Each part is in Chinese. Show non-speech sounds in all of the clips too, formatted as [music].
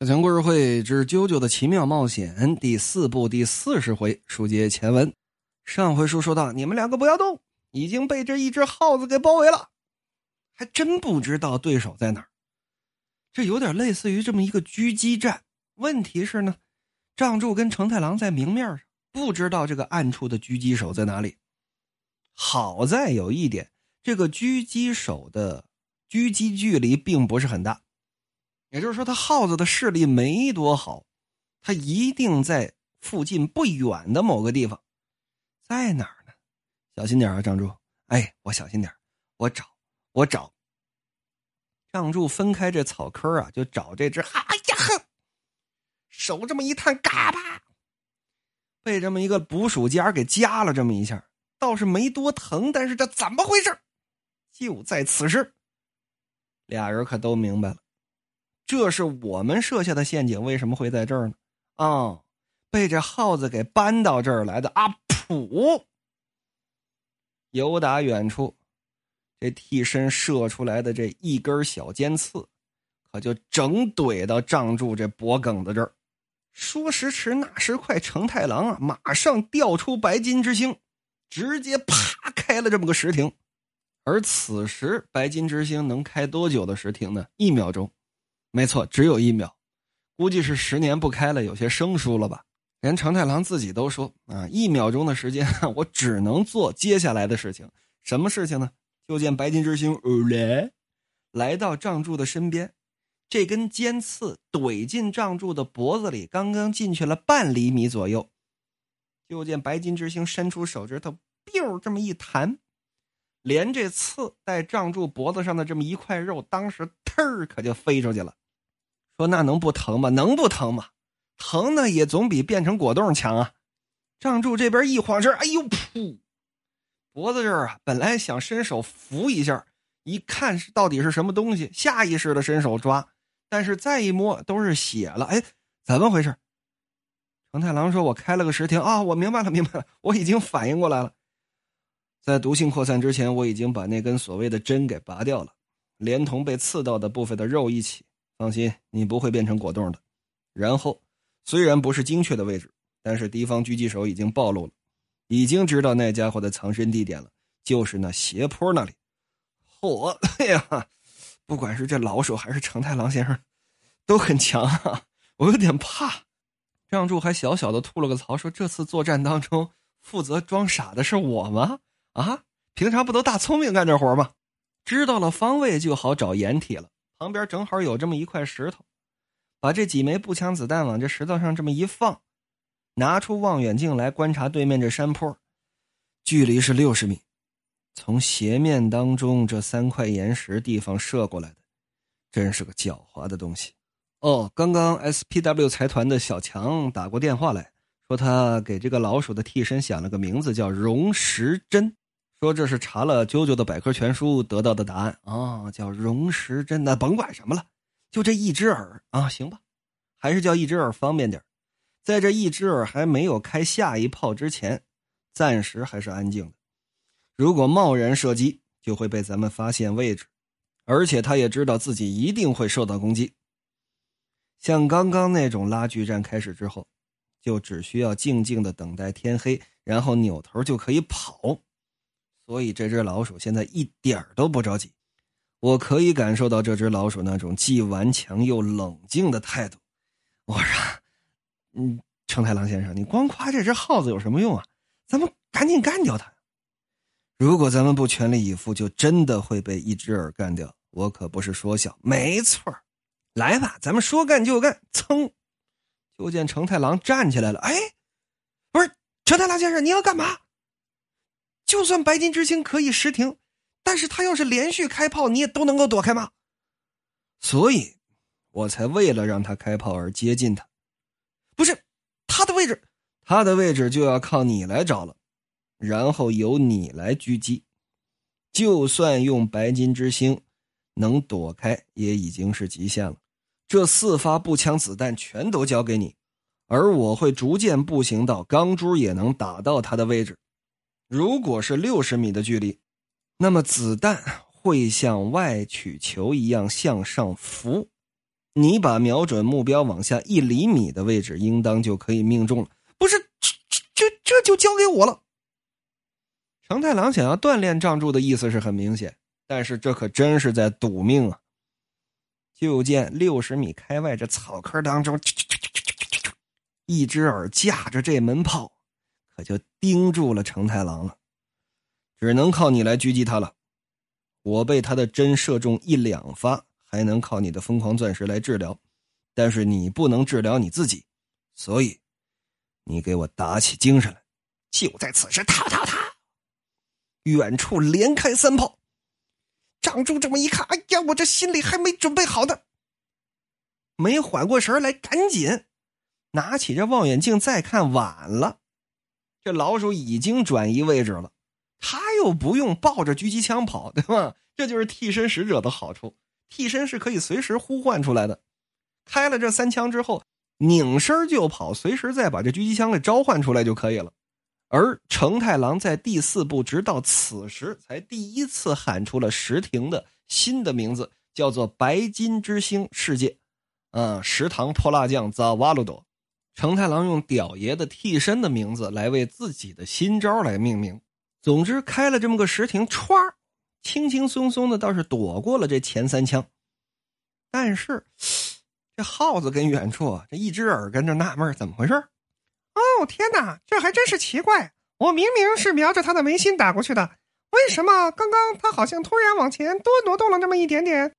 小强故事会之《啾啾的奇妙冒险》第四部第四十回，书接前文。上回书说到，你们两个不要动，已经被这一只耗子给包围了，还真不知道对手在哪儿。这有点类似于这么一个狙击战。问题是呢，仗助跟成太郎在明面上，不知道这个暗处的狙击手在哪里。好在有一点，这个狙击手的狙击距离并不是很大。也就是说，他耗子的视力没多好，他一定在附近不远的某个地方，在哪儿呢？小心点啊，张柱！哎，我小心点我找，我找。张柱分开这草坑啊，就找这只。哎呀呵，手这么一探，嘎巴，被这么一个捕鼠夹给夹了这么一下，倒是没多疼，但是这怎么回事？就在此时，俩人可都明白了。这是我们设下的陷阱，为什么会在这儿呢？啊，被这耗子给搬到这儿来的。阿普，由打远处，这替身射出来的这一根小尖刺，可就整怼到仗柱这脖梗子这儿。说时迟，那时快，成太郎啊，马上调出白金之星，直接啪开了这么个石亭。而此时，白金之星能开多久的石亭呢？一秒钟。没错，只有一秒，估计是十年不开了，有些生疏了吧？连成太郎自己都说啊，一秒钟的时间，[laughs] 我只能做接下来的事情。什么事情呢？就见白金之星来，来到仗柱的身边，这根尖刺怼进仗柱的脖子里，刚刚进去了半厘米左右。就见白金之星伸出手指头，biu 这么一弹，连这刺带仗柱脖子上的这么一块肉，当时忒儿可就飞出去了。说那能不疼吗？能不疼吗？疼呢也总比变成果冻强啊！仗柱这边一晃神，哎呦噗！脖子这儿啊，本来想伸手扶一下，一看是到底是什么东西，下意识的伸手抓，但是再一摸都是血了。哎，怎么回事？成太郎说：“我开了个石亭啊，我明白了，明白了，我已经反应过来了。在毒性扩散之前，我已经把那根所谓的针给拔掉了，连同被刺到的部分的肉一起。”放心，你不会变成果冻的。然后，虽然不是精确的位置，但是敌方狙击手已经暴露了，已经知道那家伙的藏身地点了，就是那斜坡那里。嚯，[laughs] 哎呀，不管是这老手还是成太郎先生，都很强啊！我有点怕。让柱还小小的吐了个槽，说：“这次作战当中，负责装傻的是我吗？啊，平常不都大聪明干这活吗？知道了方位就好找掩体了。”旁边正好有这么一块石头，把这几枚步枪子弹往这石头上这么一放，拿出望远镜来观察对面这山坡，距离是六十米，从斜面当中这三块岩石地方射过来的，真是个狡猾的东西。哦，刚刚 SPW 财团的小强打过电话来说，他给这个老鼠的替身想了个名字叫荣时针。说这是查了啾啾的百科全书得到的答案啊，叫荣时针。那甭管什么了，就这一只耳啊，行吧，还是叫一只耳方便点在这一只耳还没有开下一炮之前，暂时还是安静的。如果贸然射击，就会被咱们发现位置，而且他也知道自己一定会受到攻击。像刚刚那种拉锯战开始之后，就只需要静静的等待天黑，然后扭头就可以跑。所以这只老鼠现在一点都不着急，我可以感受到这只老鼠那种既顽强又冷静的态度。我说：“嗯，成太郎先生，你光夸这只耗子有什么用啊？咱们赶紧干掉它。如果咱们不全力以赴，就真的会被一只耳干掉。我可不是说笑，没错来吧，咱们说干就干。噌，就见成太郎站起来了。哎，不是成太郎先生，你要干嘛？就算白金之星可以失停，但是他要是连续开炮，你也都能够躲开吗？所以，我才为了让他开炮而接近他。不是他的位置，他的位置就要靠你来找了，然后由你来狙击。就算用白金之星能躲开，也已经是极限了。这四发步枪子弹全都交给你，而我会逐渐步行到钢珠也能打到他的位置。如果是六十米的距离，那么子弹会像外曲球一样向上浮，你把瞄准目标往下一厘米的位置，应当就可以命中了。不是，这这这就交给我了。成太郎想要锻炼仗助的意思是很明显，但是这可真是在赌命啊！就见六十米开外这草坑当中，一只耳架着这门炮，可就盯住了成太郎了。只能靠你来狙击他了。我被他的针射中一两发，还能靠你的疯狂钻石来治疗，但是你不能治疗你自己，所以你给我打起精神来。就在此时，他他他！远处连开三炮。长柱这么一看，哎呀，我这心里还没准备好呢，没缓过神来，赶紧拿起这望远镜再看，晚了，这老鼠已经转移位置了。他又不用抱着狙击枪跑，对吧？这就是替身使者的好处。替身是可以随时呼唤出来的。开了这三枪之后，拧身就跑，随时再把这狙击枪给召唤出来就可以了。而成太郎在第四部直到此时才第一次喊出了石亭的新的名字，叫做“白金之星世界”。嗯，食堂泼辣酱扎瓦鲁多。成太郎用屌爷的替身的名字来为自己的新招来命名。总之，开了这么个石亭，歘，轻轻松松的倒是躲过了这前三枪。但是，这耗子跟远处这一只耳跟着纳闷怎么回事？哦，天哪，这还真是奇怪！我明明是瞄着他的眉心打过去的，为什么刚刚他好像突然往前多挪动了那么一点点？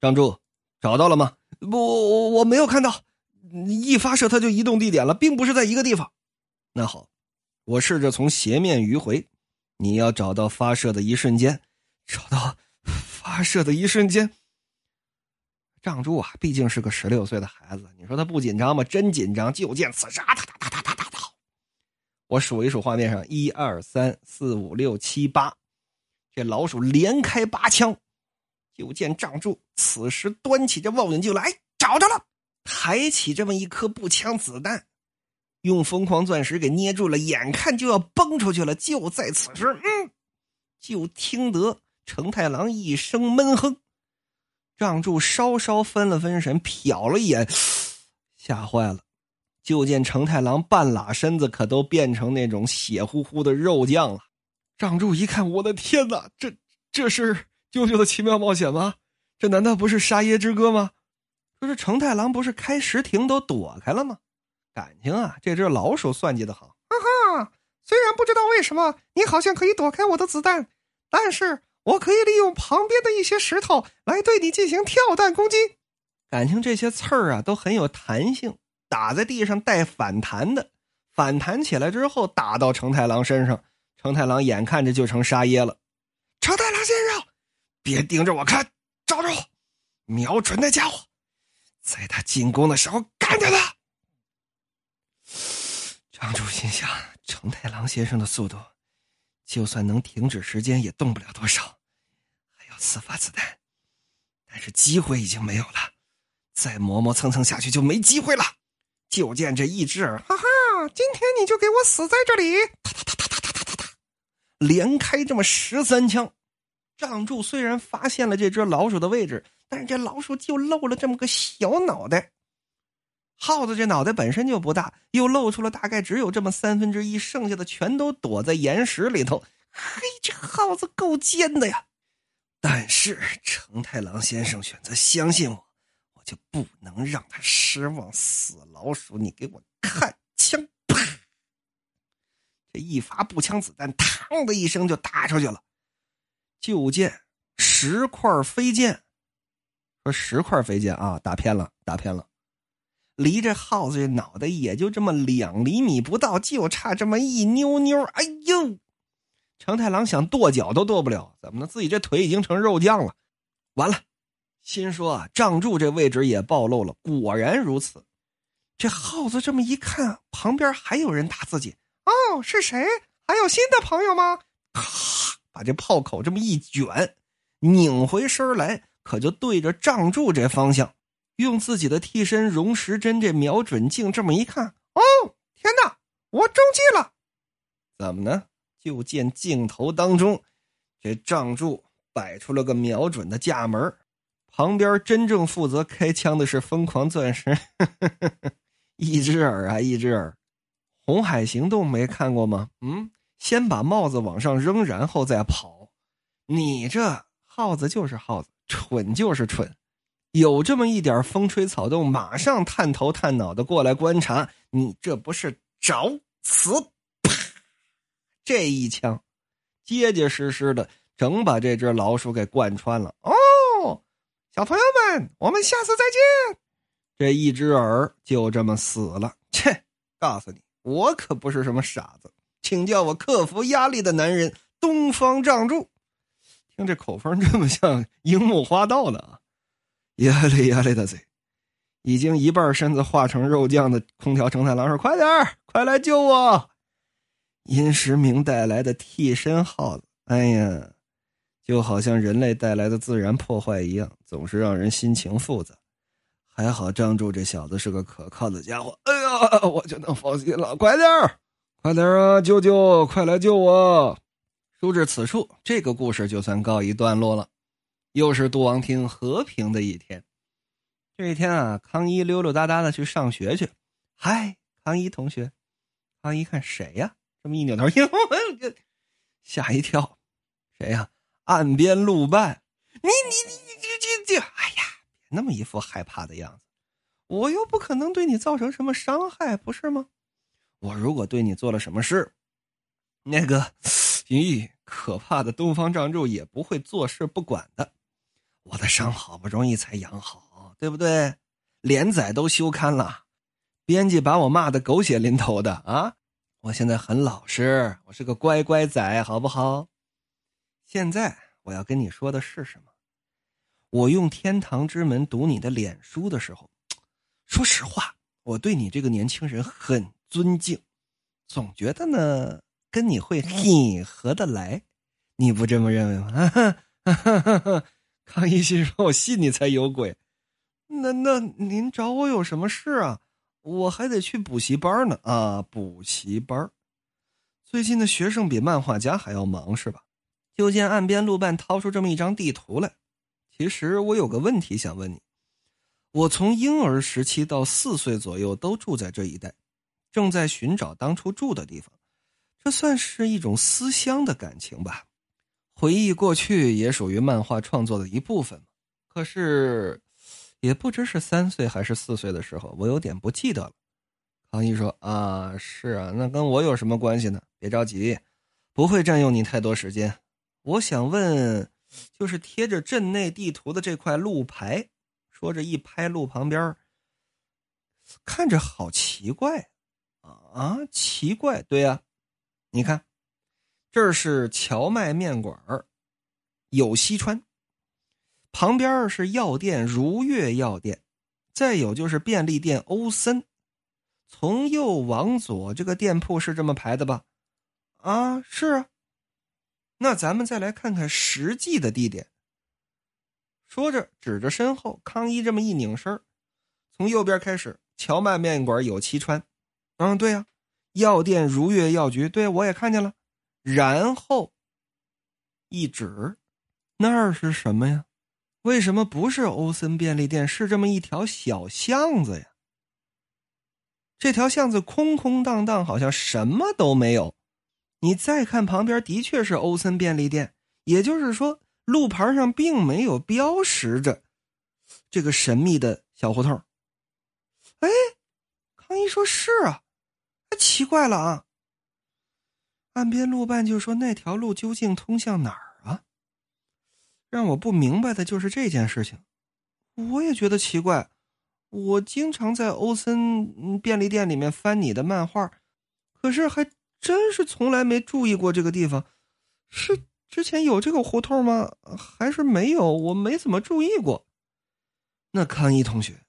张柱，找到了吗？不，我没有看到。一发射它就移动地点了，并不是在一个地方。那好，我试着从斜面迂回。你要找到发射的一瞬间，找到发射的一瞬间。仗柱啊，毕竟是个十六岁的孩子，你说他不紧张吗？真紧张！就见此时，啊，哒哒哒哒哒哒哒，我数一数画面上，一二三四五六七八，这老鼠连开八枪。就见仗柱此时端起这望远镜来，找着了，抬起这么一颗步枪子弹。用疯狂钻石给捏住了，眼看就要崩出去了。就在此时，嗯，就听得成太郎一声闷哼，让柱稍稍分了分神，瞟了一眼，[sighs] 吓坏了。就见成太郎半拉身子，可都变成那种血乎乎的肉酱了。让柱一看，我的天哪，这这是舅舅的奇妙冒险吗？这难道不是沙耶之歌吗？说这成太郎不是开石亭都躲开了吗？感情啊，这只老鼠算计的好。哈哈，虽然不知道为什么你好像可以躲开我的子弹，但是我可以利用旁边的一些石头来对你进行跳弹攻击。感情这些刺儿啊都很有弹性，打在地上带反弹的，反弹起来之后打到成太郎身上，成太郎眼看着就成沙耶了。成太郎先生，别盯着我看，找着，瞄准那家伙，在他进攻的时候干掉他。张柱心想：成太郎先生的速度，就算能停止时间，也动不了多少，还有四发子弹，但是机会已经没有了，再磨磨蹭蹭下去就没机会了。就见这一只耳，哈哈，今天你就给我死在这里！哒哒哒哒哒哒哒哒，连开这么十三枪。张柱虽然发现了这只老鼠的位置，但是这老鼠就露了这么个小脑袋。耗子这脑袋本身就不大，又露出了大概只有这么三分之一，剩下的全都躲在岩石里头。嘿，这耗子够尖的呀！但是成太郎先生选择相信我，我就不能让他失望。死老鼠，你给我看枪！啪！这一发步枪子弹，嘡的一声就打出去了。就见石块飞溅，说十块飞剑啊，打偏了，打偏了。离这耗子这脑袋也就这么两厘米不到，就差这么一妞妞。哎呦，成太郎想跺脚都跺不了，怎么呢？自己这腿已经成肉酱了。完了，心说啊，仗柱这位置也暴露了。果然如此，这耗子这么一看，旁边还有人打自己。哦，是谁？还有新的朋友吗？咔，把这炮口这么一卷，拧回身来，可就对着仗柱这方向。用自己的替身荣石针这瞄准镜这么一看，哦，天哪！我中计了！怎么呢？就见镜头当中，这仗柱摆出了个瞄准的架门，旁边真正负责开枪的是疯狂钻石，[laughs] 一只耳啊，一只耳。红海行动没看过吗？嗯，先把帽子往上扔，然后再跑。你这耗子就是耗子，蠢就是蠢。有这么一点风吹草动，马上探头探脑的过来观察。你这不是找死？啪！这一枪，结结实实的，整把这只老鼠给贯穿了。哦，小朋友们，我们下次再见。这一只耳就这么死了。切，告诉你。我可不是什么傻子，请叫我克服压力的男人东方仗助。听这口风这么像樱木花道的啊！压力压力的嘴，已经一半身子化成肉酱的空调承太郎说：“快点快来救我！”殷时明带来的替身耗子，哎呀，就好像人类带来的自然破坏一样，总是让人心情复杂。还好张柱这小子是个可靠的家伙，哎呀，我就能放心了。快点快点啊，舅舅，快来救我！书至此处，这个故事就算告一段落了。又是杜王厅和平的一天。这一天啊，康一溜溜达达的去上学去。嗨，康一同学，康一看谁呀？这么一扭头，[laughs] 哟，吓一跳，谁呀？岸边路伴。你你你你这这这，哎呀！别那么一副害怕的样子，我又不可能对你造成什么伤害，不是吗？我如果对你做了什么事，那个，[sniffs] 咦，可怕的东方仗助也不会坐视不管的。我的伤好不容易才养好，对不对？连载都休刊了，编辑把我骂的狗血淋头的啊！我现在很老实，我是个乖乖仔，好不好？现在我要跟你说的是什么？我用天堂之门读你的脸书的时候，说实话，我对你这个年轻人很尊敬，总觉得呢跟你会很合得来，你不这么认为吗？[laughs] 康一心说：“我信你才有鬼。”那那您找我有什么事啊？我还得去补习班呢啊！补习班，最近的学生比漫画家还要忙是吧？就见岸边路伴掏出这么一张地图来。其实我有个问题想问你，我从婴儿时期到四岁左右都住在这一带，正在寻找当初住的地方，这算是一种思乡的感情吧？回忆过去也属于漫画创作的一部分可是，也不知是三岁还是四岁的时候，我有点不记得了。康一说：“啊，是啊，那跟我有什么关系呢？别着急，不会占用你太多时间。我想问。”就是贴着镇内地图的这块路牌，说着一拍路旁边，看着好奇怪，啊，奇怪，对呀，你看，这是荞麦面馆有西川，旁边是药店如月药店，再有就是便利店欧森，从右往左，这个店铺是这么排的吧？啊，是啊。那咱们再来看看实际的地点。说着，指着身后，康一这么一拧身从右边开始，荞麦面馆有七川，嗯，对呀，药店如月药局，对我也看见了。然后一指，那儿是什么呀？为什么不是欧森便利店？是这么一条小巷子呀？这条巷子空空荡荡，好像什么都没有。你再看旁边，的确是欧森便利店，也就是说，路牌上并没有标识着这个神秘的小胡同。哎，康一说是啊，奇怪了啊。岸边路伴就说：“那条路究竟通向哪儿啊？”让我不明白的就是这件事情。我也觉得奇怪，我经常在欧森便利店里面翻你的漫画，可是还。真是从来没注意过这个地方，是之前有这个胡同吗？还是没有？我没怎么注意过。那康一同学，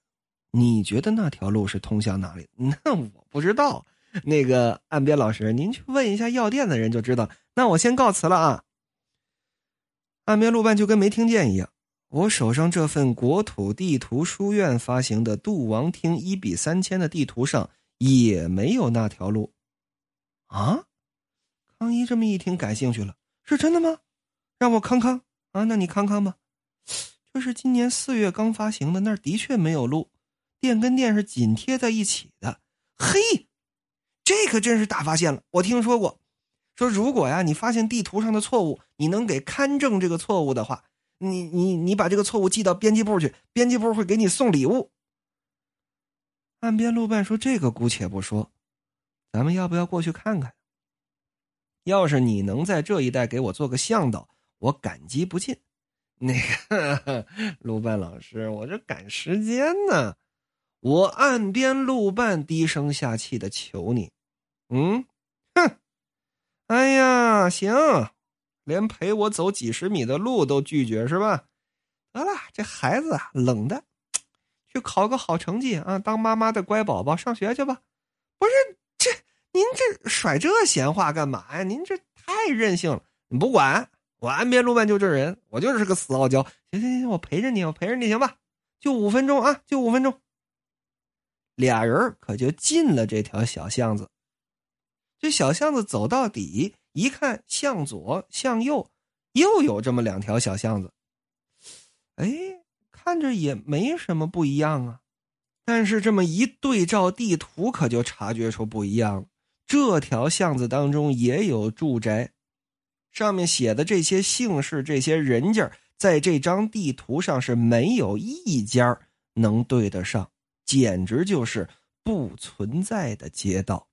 你觉得那条路是通向哪里？[laughs] 那我不知道。[laughs] 那个岸边老师，您去问一下药店的人就知道。那我先告辞了啊。岸边路半就跟没听见一样。我手上这份国土地图书院发行的杜王厅一比三千的地图上也没有那条路。啊，康一这么一听，感兴趣了，是真的吗？让我康康啊，那你康康吧。这是今年四月刚发行的，那儿的确没有路，店跟店是紧贴在一起的。嘿，这可真是大发现了！我听说过，说如果呀你发现地图上的错误，你能给勘正这个错误的话，你你你把这个错误寄到编辑部去，编辑部会给你送礼物。岸边路伴说：“这个姑且不说，咱们要不要过去看看？要是你能在这一带给我做个向导，我感激不尽。”那个 [laughs] 路伴老师，我这赶时间呢。我岸边路伴低声下气的求你，嗯，哼，哎呀，行，连陪我走几十米的路都拒绝是吧？得了，这孩子啊，冷的，去考个好成绩啊，当妈妈的乖宝宝，上学去吧。不是这，您这甩这闲话干嘛呀？您这太任性了。你不管我岸边路伴就这人，我就是个死傲娇。行行行，我陪着你，我陪着你，行吧？就五分钟啊，就五分钟。俩人可就进了这条小巷子。这小巷子走到底，一看向左向右，又有这么两条小巷子。哎，看着也没什么不一样啊。但是这么一对照地图，可就察觉出不一样了。这条巷子当中也有住宅，上面写的这些姓氏、这些人家，在这张地图上是没有一家能对得上。简直就是不存在的街道。